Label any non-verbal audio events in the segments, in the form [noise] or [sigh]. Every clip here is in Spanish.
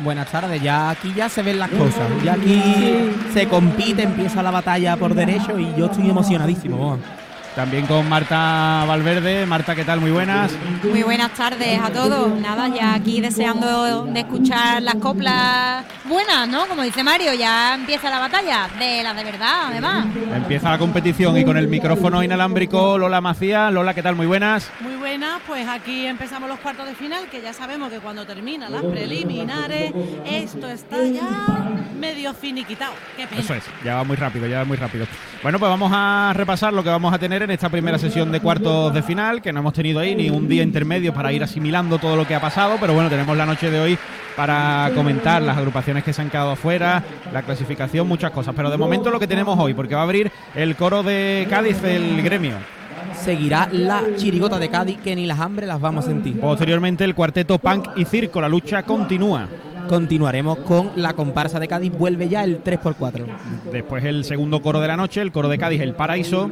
Buenas tardes, ya aquí ya se ven las cosas, ya aquí se compite, empieza la batalla por derecho y yo estoy emocionadísimo. También con Marta Valverde. Marta, ¿qué tal? Muy buenas. Muy buenas tardes a todos. Nada, ya aquí deseando de escuchar las coplas buenas, ¿no? Como dice Mario, ya empieza la batalla de las de verdad, además. Empieza la competición y con el micrófono inalámbrico Lola Macía. Lola, ¿qué tal? Muy buenas. Muy buenas, pues aquí empezamos los cuartos de final, que ya sabemos que cuando termina las preliminares, esto está ya medio finiquitado. Qué pena. Eso es, ya va muy rápido, ya va muy rápido. Bueno, pues vamos a repasar lo que vamos a tener en esta primera sesión de cuartos de final, que no hemos tenido ahí ni un día intermedio para ir asimilando todo lo que ha pasado, pero bueno, tenemos la noche de hoy para comentar las agrupaciones que se han quedado afuera, la clasificación, muchas cosas. Pero de momento lo que tenemos hoy, porque va a abrir el coro de Cádiz, el gremio. Seguirá la chirigota de Cádiz, que ni las hambres las vamos a sentir. Posteriormente el cuarteto Punk y Circo, la lucha continúa. Continuaremos con la comparsa de Cádiz, vuelve ya el 3x4. Después el segundo coro de la noche, el coro de Cádiz, el Paraíso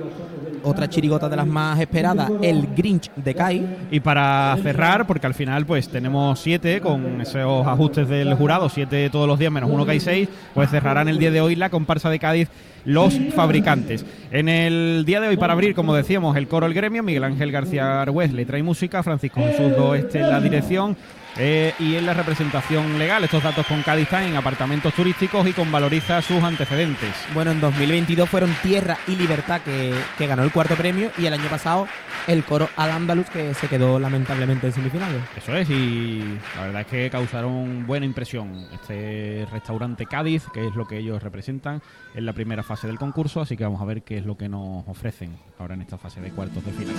otra chirigota de las más esperadas, el Grinch de Kai. Y para cerrar, porque al final pues tenemos siete con esos ajustes del jurado, siete todos los días menos uno que hay seis, pues cerrarán el día de hoy la comparsa de Cádiz los fabricantes. En el día de hoy, para abrir, como decíamos, el coro El Gremio, Miguel Ángel García Argüez le trae música, Francisco Jesús Doeste la dirección, eh, y en la representación legal. Estos datos con Cádiz en apartamentos turísticos y con valoriza sus antecedentes. Bueno, en 2022 fueron Tierra y Libertad que, ganó el cuarto premio y el año pasado el coro Al Andaluz que se quedó lamentablemente en semifinales. Eso es, y la verdad es que causaron buena impresión este restaurante Cádiz, que es lo que ellos representan en la primera fase del concurso, así que vamos a ver qué es lo que nos ofrecen ahora en esta fase de cuartos de final.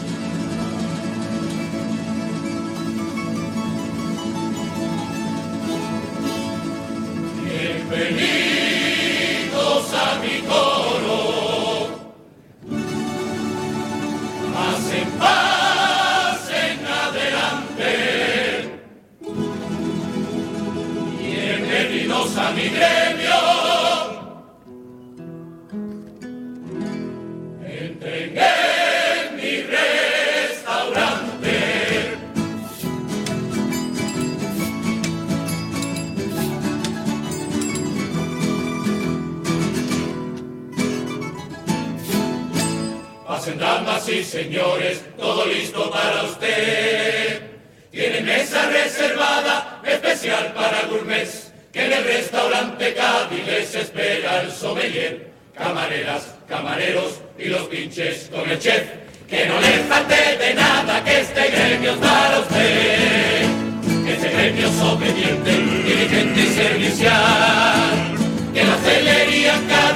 beneath. Señores, todo listo para usted. Tiene mesa reservada, especial para gourmets, que en el restaurante Cádiz les espera el sommelier. Camareras, camareros y los pinches con el chef. Que no le falte de nada, que este gremio es para usted. Este gremio es obediente, diligente y servicial que la celería Cádiz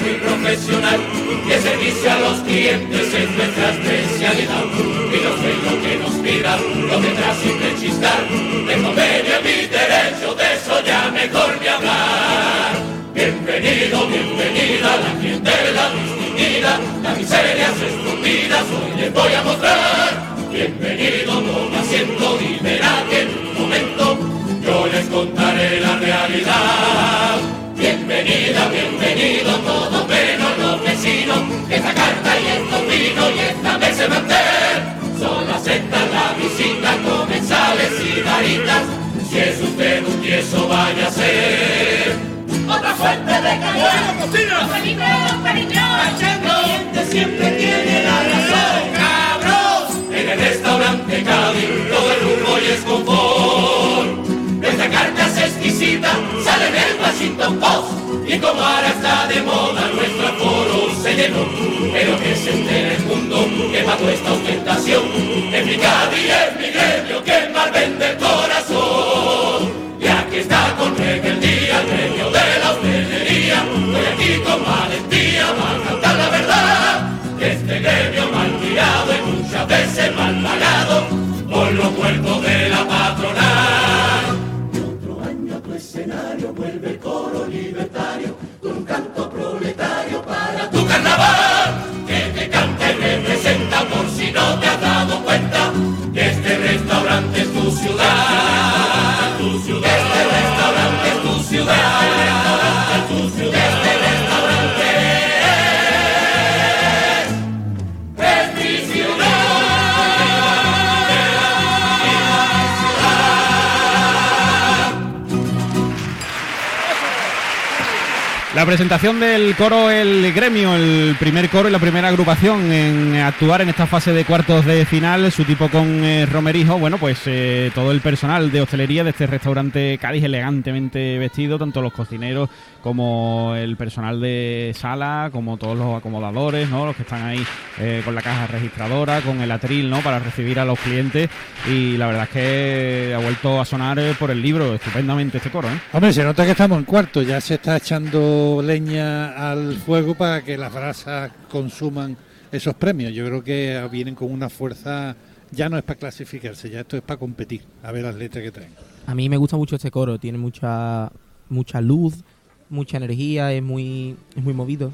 muy profesional, que servicio a los clientes es nuestra especialidad. Y no sé lo que nos pida, lo tendrá sin rechistar, de convenio es mi derecho, de eso ya mejor ni hablar. Bienvenido, bienvenida, la clientela distinguida, las miserias escondidas hoy les voy a mostrar. Bienvenido, toma asiento y verá que Bienvenida, bienvenido, todo menos los vecinos. Esta carta y estos vinos y esta vez se manter. Son aceptan la visita, comensales y garitas. Si es usted un tieso, vaya a ser. Otra fuente de peligros, los peligros. El cliente siempre tiene la razón. Cabros, en el restaurante Cádiz, todo el lujo y es confort. Sale del Washington Post. Y como ahora está de moda, nuestro foro se llenó. Pero que se entere el mundo que mató esta ostentación. En mi Cádiz es mi gremio que mal vende el corazón. Y aquí está con día, el gremio de la hostelería. Estoy aquí con valentía para cantar la verdad. Este gremio mal tirado y muchas veces mal pagado por los puertos de La presentación del coro El Gremio, el primer coro y la primera agrupación en actuar en esta fase de cuartos de final, su tipo con eh, Romerijo, bueno, pues eh, todo el personal de hostelería de este restaurante Cádiz elegantemente vestido, tanto los cocineros como el personal de sala, como todos los acomodadores, ¿no? Los que están ahí eh, con la caja registradora, con el atril, ¿no? Para recibir a los clientes y la verdad es que ha vuelto a sonar por el libro estupendamente este coro, ¿eh? Hombre, se nota que estamos en cuarto, ya se está echando leña al fuego para que las brasas consuman esos premios. Yo creo que vienen con una fuerza, ya no es para clasificarse, ya esto es para competir, a ver las letras que traen. A mí me gusta mucho este coro, tiene mucha mucha luz, mucha energía, es muy es muy movido.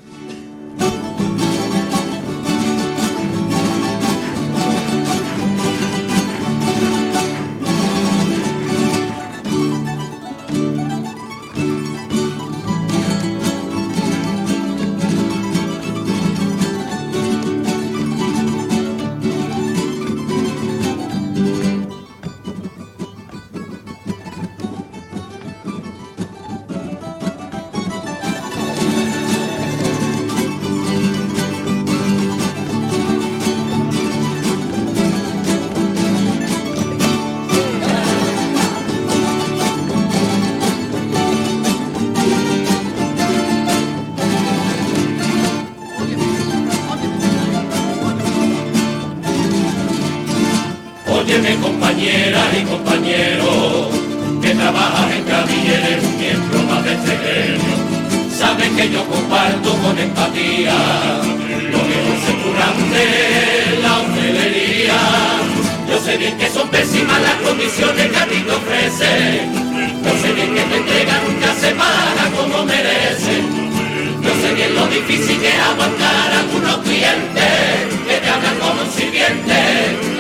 Óyeme compañera y compañero, que trabajas en Cádiz eres un miembro más de este gremio. Sabes que yo comparto con empatía lo que es grande la hostelería. Yo sé bien que son pésimas las condiciones que a ti te ofrecen. Yo sé bien que te entrega nunca se paga como merecen. Yo sé bien lo difícil que es aguantar a algunos clientes que te hablan como un sirviente.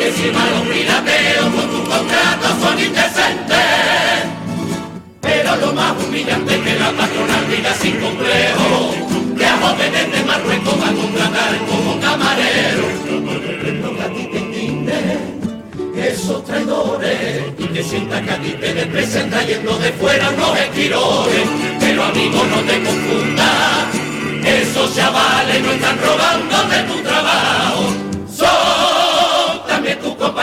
Encima los pirateos con tus contratos son indecentes. Pero lo más humillante es que la patronal diga sin complejo que a jóvenes de Marruecos va a contratar como camarero. Esos traidores y que sientas que a ti te desprecian trayendo de fuera unos esquirones. Pero amigo no te confundas, esos chavales no están robando de tu trabajo,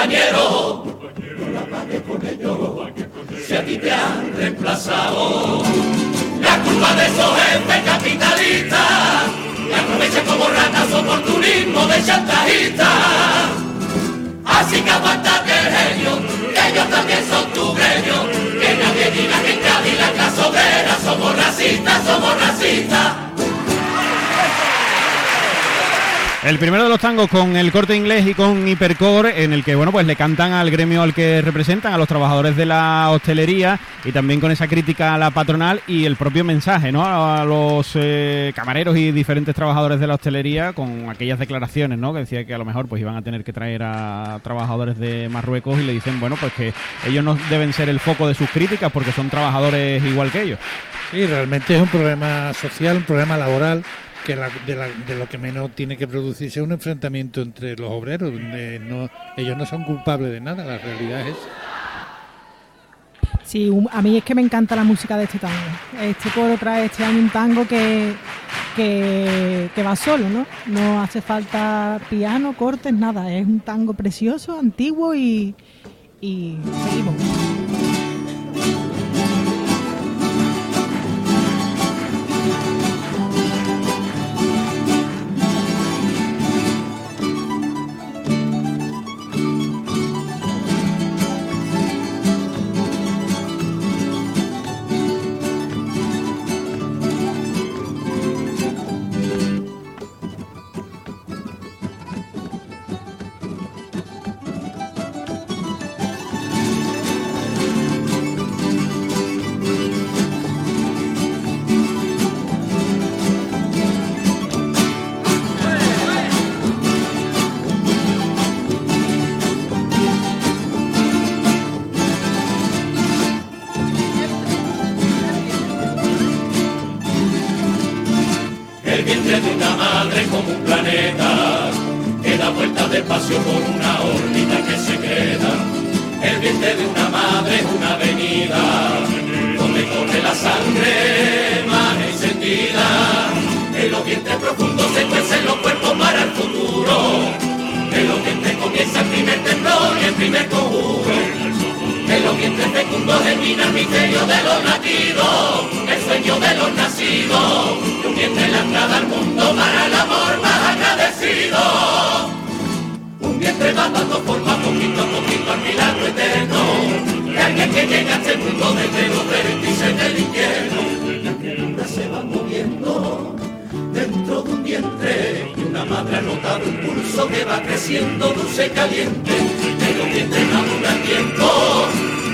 compañeros. No la pagues con ellos, si a ti te han reemplazado. La culpa de esos jefes capitalistas, que aprovechan como ratas oportunismo de chantajistas. Así que aguantate el genio, que ellos también son tu gremio. Que nadie diga que en Cádiz la clase obrera somos racistas, somos racistas. El primero de los tangos con el corte inglés y con Hipercore, en el que bueno pues le cantan al gremio al que representan, a los trabajadores de la hostelería, y también con esa crítica a la patronal y el propio mensaje, ¿no? A los eh, camareros y diferentes trabajadores de la hostelería, con aquellas declaraciones, ¿no? Que decía que a lo mejor pues iban a tener que traer a trabajadores de Marruecos y le dicen, bueno, pues que ellos no deben ser el foco de sus críticas porque son trabajadores igual que ellos. Sí, realmente es un problema social, un problema laboral que la- de, la- de lo que menos tiene que producirse un enfrentamiento entre los obreros, donde no, ellos no son culpables de nada, la realidad es Sí, a mí es que me encanta la música de este tango. Este coro trae este año un tango que, que, que va solo, ¿no? No hace falta piano, cortes, nada. Es un tango precioso, antiguo y, y seguimos. espacio con una órbita que se queda. El vientre de una madre es una avenida donde corre la sangre más encendida. En los vientres profundos se cuecen los cuerpos para el futuro. En los vientres comienza el primer temblor y el primer conjuro. En los vientres fecundos germina el misterio de los latidos, el sueño de los nacidos. Y un vientre la entrada al mundo para el amor más agradecido. Creciendo dulce caliente pero tiempo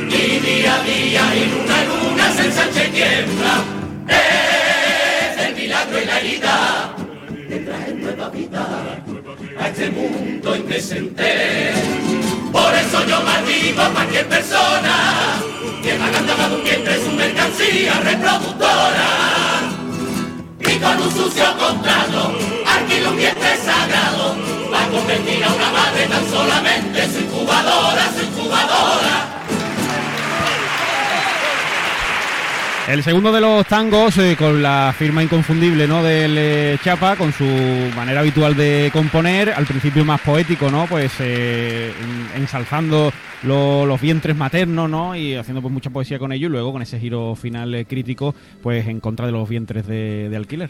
y día a día y luna a luna se ensancha y tiembla. Es el milagro y la herida que trae nueva vida a este mundo indecente. Por eso yo maldigo a cualquier persona que haga de un vientre su mercancía reproductora. Y con un sucio contrato alquila un vientre sagrado a convertir una madre tan solamente su incubadora, su incubadora. El segundo de los tangos, eh, con la firma inconfundible ¿no? del eh, Chapa, con su manera habitual de componer, al principio más poético, ¿no? Pues eh, en- ensalzando lo- los vientres maternos, ¿no? Y haciendo pues mucha poesía con ello, y luego con ese giro final eh, crítico, pues en contra de los vientres de, de alquiler.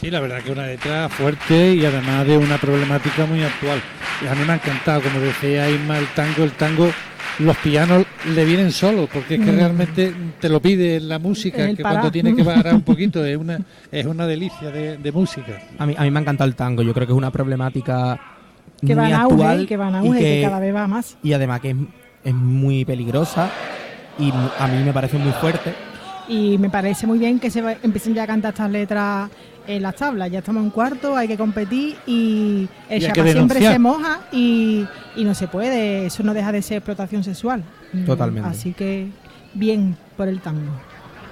Sí, la verdad que una letra fuerte y además de una problemática muy actual. Y a mí me ha encantado, como decía Isma, el tango, el tango, los pianos le vienen solos, porque es que realmente te lo pide la música, El que pará. cuando tiene que [laughs] parar un poquito, es una, es una delicia de, de música. A mí, a mí me ha encantado el tango. Yo creo que es una problemática Que va muy auge, actual que va en y auge, que, que- cada vez va más. y además que es, es muy peligrosa y a mí me parece muy fuerte. Y me parece muy bien que se va- empiecen ya a cantar estas letras en las tablas. Ya estamos en cuarto, hay que competir y el que siempre se moja y, y no se puede. Eso no deja de ser explotación sexual. Mm, Totalmente. Así que bien por el tango.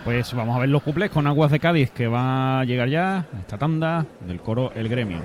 Pues vamos a ver los cuplés con Aguas de Cádiz, que va a llegar ya esta tanda del coro El Gremio.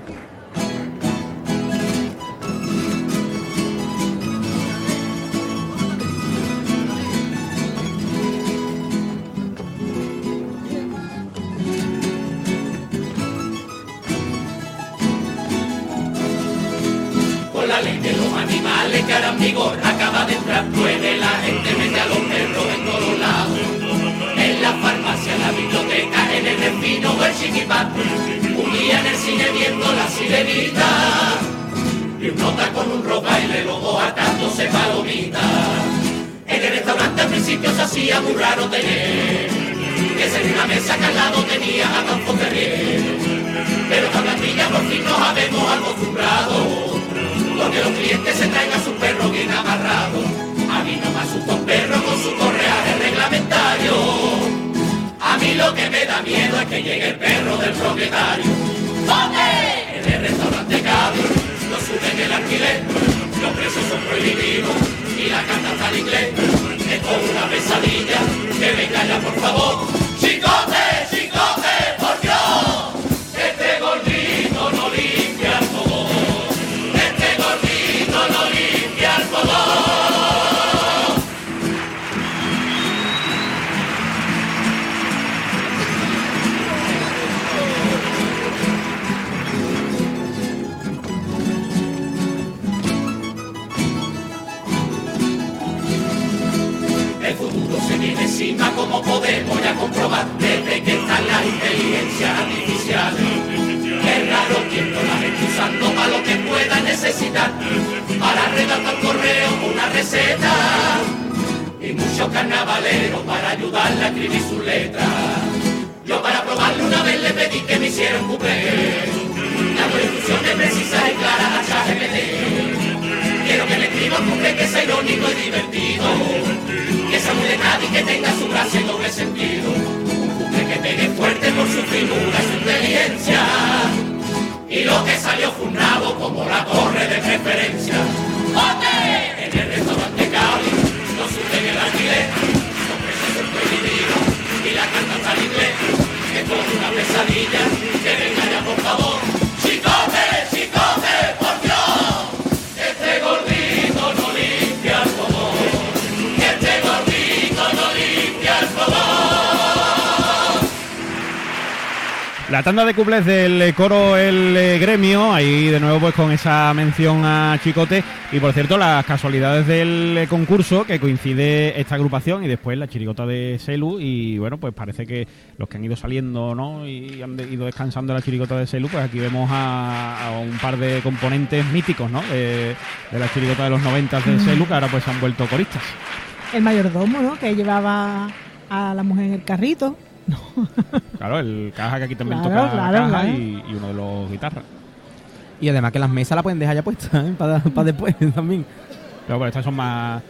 Principio se hacía muy raro tener que ser una mesa que al lado tenía a Campo Ferrier. Pero esta plantilla por fin nos habemos acostumbrado porque los clientes se traen a su perro bien amarrado. A mí no me asusta un perro con su correaje reglamentario. A mí lo que me da miedo es que llegue el perro del propietario. ¿Dónde? En el restaurante Cádiz, no suben el alquiler, los precios son prohibitivos y la carta está en inglés. Es como una pesadilla, que venga ya por favor. ¡Chicote, encima como podemos ya comprobar desde que están las inteligencias artificiales. Es raro quien no las esté usando para lo que pueda necesitar, para redactar correo una receta y muchos carnavaleros para ayudarle a escribir sus letras. Yo para probarle una vez le pedí que me hiciera un cuplé, dando instrucciones precisas y claras a ChatGPT. Quiero que le escriba un cuplé que sea irónico y divertido que sea muy de que tenga su gracia y doble sentido. Un cumple que pegue fuerte por su finura y su inteligencia. Y lo que salió fue un nabo como la torre de preferencia. ¡Ote! En el restaurante Cali no suben el alquiler, los precios prohibidos y la está en inglés. Es toda una pesadilla, que venga ya por favor. ¡Chicote, chicote, La tanda de cuplés del eh, coro El eh, Gremio, ahí de nuevo pues con esa mención a Chicote y por cierto las casualidades del eh, concurso que coincide esta agrupación y después la chirigota de Selu y bueno pues parece que los que han ido saliendo ¿no? y han ido descansando de la chirigota de Selu pues aquí vemos a, un par de componentes míticos ¿no? de, de la chirigota de los 90 de Selu que ahora pues se han vuelto coristas. El mayordomo, ¿no? Que llevaba a la mujer en el carrito. [laughs] Claro, el caja que aquí también Claro, toca claro, caja claro. Y, y uno de los guitarras. Y además que las mesas la pueden dejar ya puestas, ¿eh? Para, [laughs] para después también. Pero bueno, estas son más,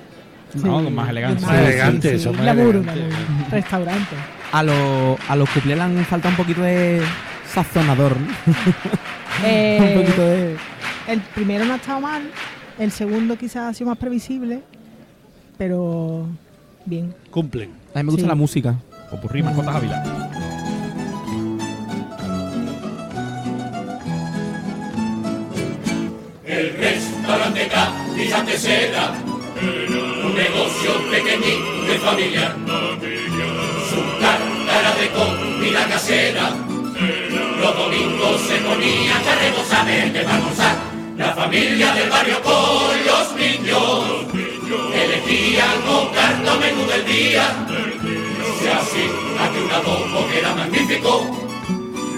Sí, ¿no? más elegancia. Más elegante, son más elegantes. glamour. Restaurante. A, los a los cuplés le han falta un poquito de sazonador, ¿no? [laughs] Eh, un poquito de... El primero no ha estado mal, el segundo quizás ha sido más previsible, pero bien. Cumplen. A mí me gusta Sí. la música. Popurrí, mascotas Ávila. El restaurante Cádiz antes era un negocio pequeñito de familia. Su carta era de comida casera. Los domingos se ponía a rebosar de. La familia del barrio con los niños elegían un carto menú del día. Se hacía aquí un adobo que era magnífico.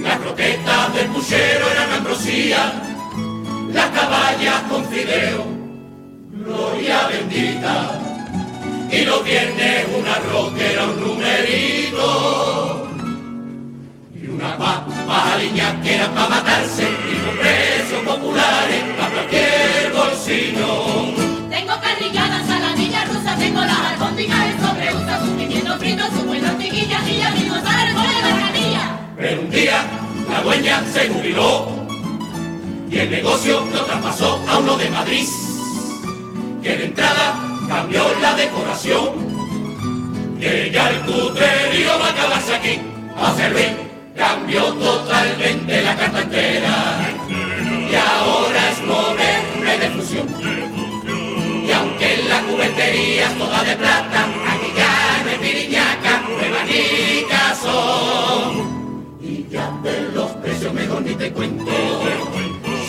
Las croquetas del puchero eran ambrosía. Las caballas con fideo, gloria bendita, y los viernes un arroz era un numerito, y una papa aliña que era para matarse, y los precios populares para cualquier bolsillo. Se jubiló y el negocio lo traspasó a uno de Madrid, que de entrada cambió la decoración. Que ya el cutrerío va a acabarse aquí, a servir, cambió totalmente la carta. Y ahora es moderna y de fusión. Y aunque la cubertería es toda de plata, mejor ni te cuento.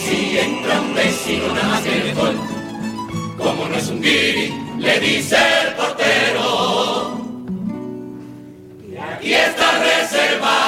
Si entra un vecino nada más que el gol, como no es un guiri, le dice el portero. Y aquí está reservado.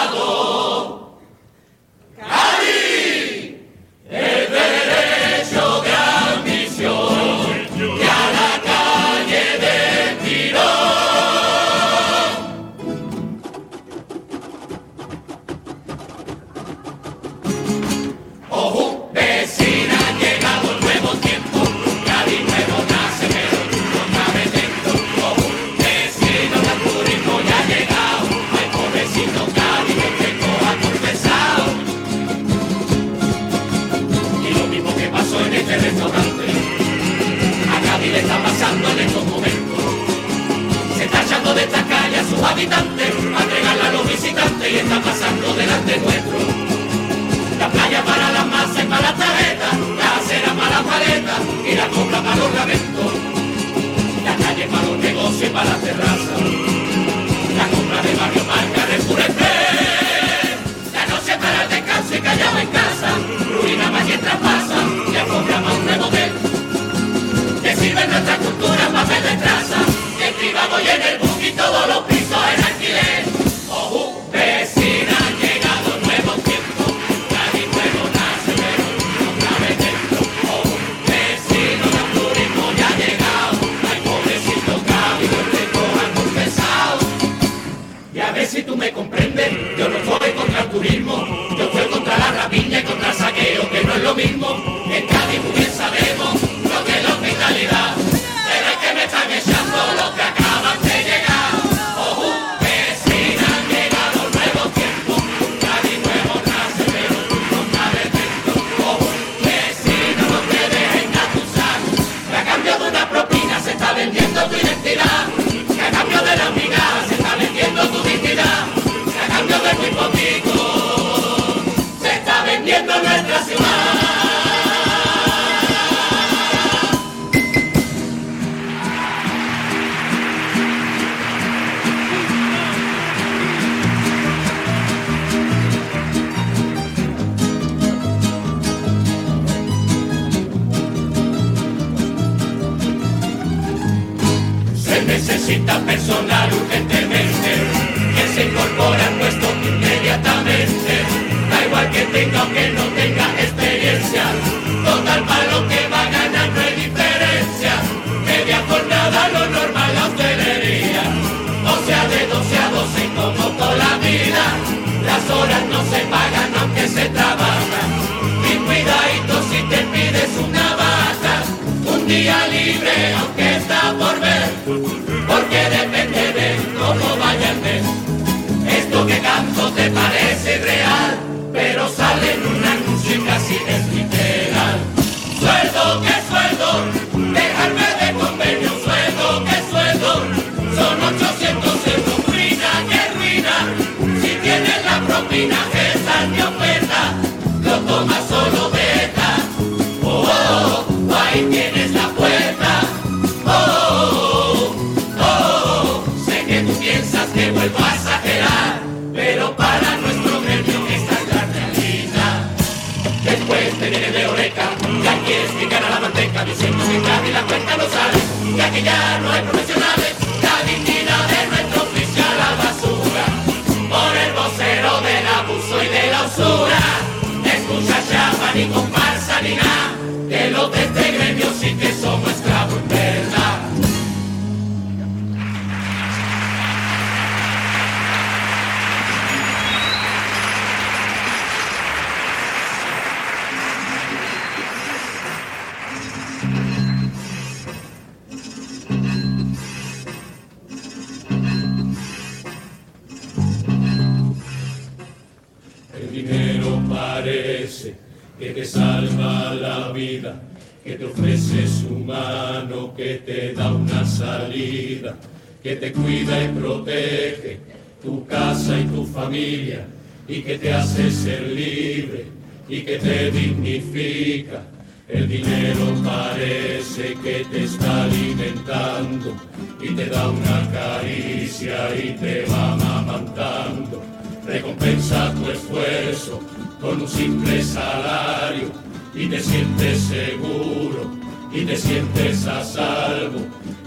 que te cuida y protege tu casa y tu familia y que te hace ser libre y que te dignifica. El dinero parece que te está alimentando y te da una caricia y te va amamantando. Recompensa tu esfuerzo con un simple salario y te sientes seguro y te sientes a salvo.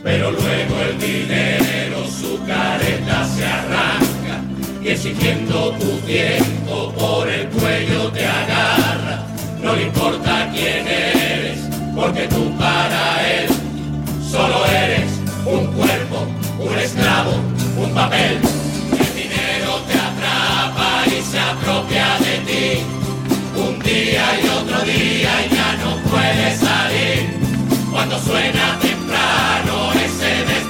Pero luego el dinero su careta se arranca y exigiendo tu tiempo por el cuello te agarra. No le importa quién eres, porque tú para él solo eres un cuerpo, un esclavo, un papel. El dinero te atrapa y se apropia de ti. Un día y otro día ya no puedes salir cuando suena temprano ese destino.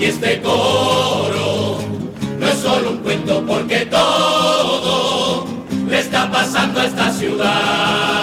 Y este coro no es solo un cuento porque todo le está pasando a esta ciudad.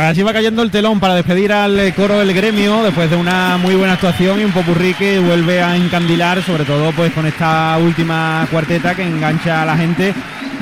Pues así va cayendo el telón para despedir al eh, coro del gremio después de una muy buena actuación y un popurrí que vuelve a encandilar, sobre todo pues con esta última cuarteta que engancha a la gente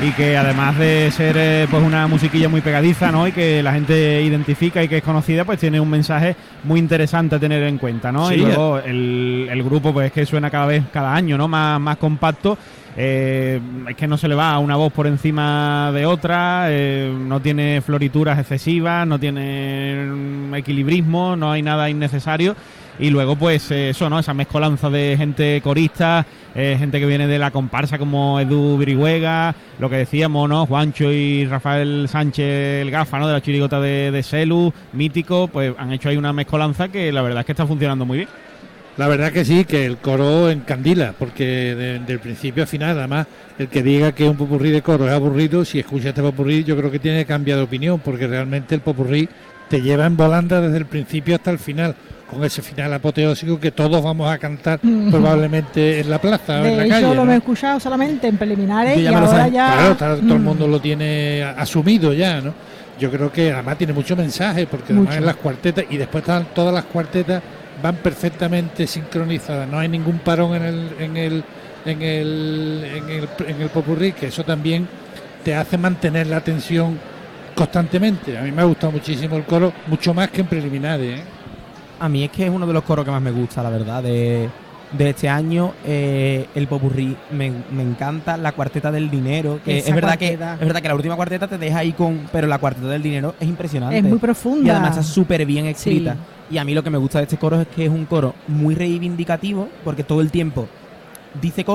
y que además de ser eh, pues una musiquilla muy pegadiza, ¿no? Y que la gente identifica y que es conocida, pues tiene un mensaje muy interesante a tener en cuenta, ¿no? Sí, y luego el, el grupo pues es que suena cada vez, cada año, ¿no? Más, más compacto. Eh, es que no se le va una voz por encima de otra, eh, no tiene florituras excesivas, no tiene mm, equilibrismo, no hay nada innecesario. Y luego, pues eh, eso, ¿no? Esa mezcolanza de gente corista, gente que viene de la comparsa como Edu Virihuega, lo que decíamos, ¿no? Juancho y Rafael Sánchez, el gafa, ¿no? De la chirigota de, de Celu, mítico, pues han hecho ahí una mezcolanza que la verdad es que está funcionando muy bien. La verdad que sí, que el coro encandila, porque de- del principio a final, además, el que diga que un popurrí de coro es aburrido, si escucha este popurrí, yo creo que tiene que cambiar de opinión, porque realmente el popurrí te lleva en volanda desde el principio hasta el final, con ese final apoteósico que todos vamos a cantar [laughs] probablemente en la plaza o en la hecho, calle. lo ¿no? he escuchado solamente en preliminares Yo y ya lo ahora ya. Claro, todo el Mm. mundo lo tiene asumido ya, ¿no? Yo creo que además tiene mucho mensaje, porque además en las cuartetas, y después están todas las cuartetas van perfectamente sincronizadas, no hay ningún parón en el, en el, en el, en el, en el popurrí, que eso también te hace mantener la atención constantemente. A mí me ha gustado muchísimo el coro, mucho más que en preliminares. ¿eh? A mí es que es uno de los coros que más me gusta, la verdad, de, de este año. eh, el popurrí me, me encanta, la cuarteta del dinero. Que Esa es verdad que es verdad que la última cuarteta te deja ahí con. Pero la cuarteta del dinero es impresionante. Es muy profunda. Y además está súper bien escrita. Sí. Y a mí lo que me gusta de este coro es que es un coro muy reivindicativo, porque todo el tiempo dice cosas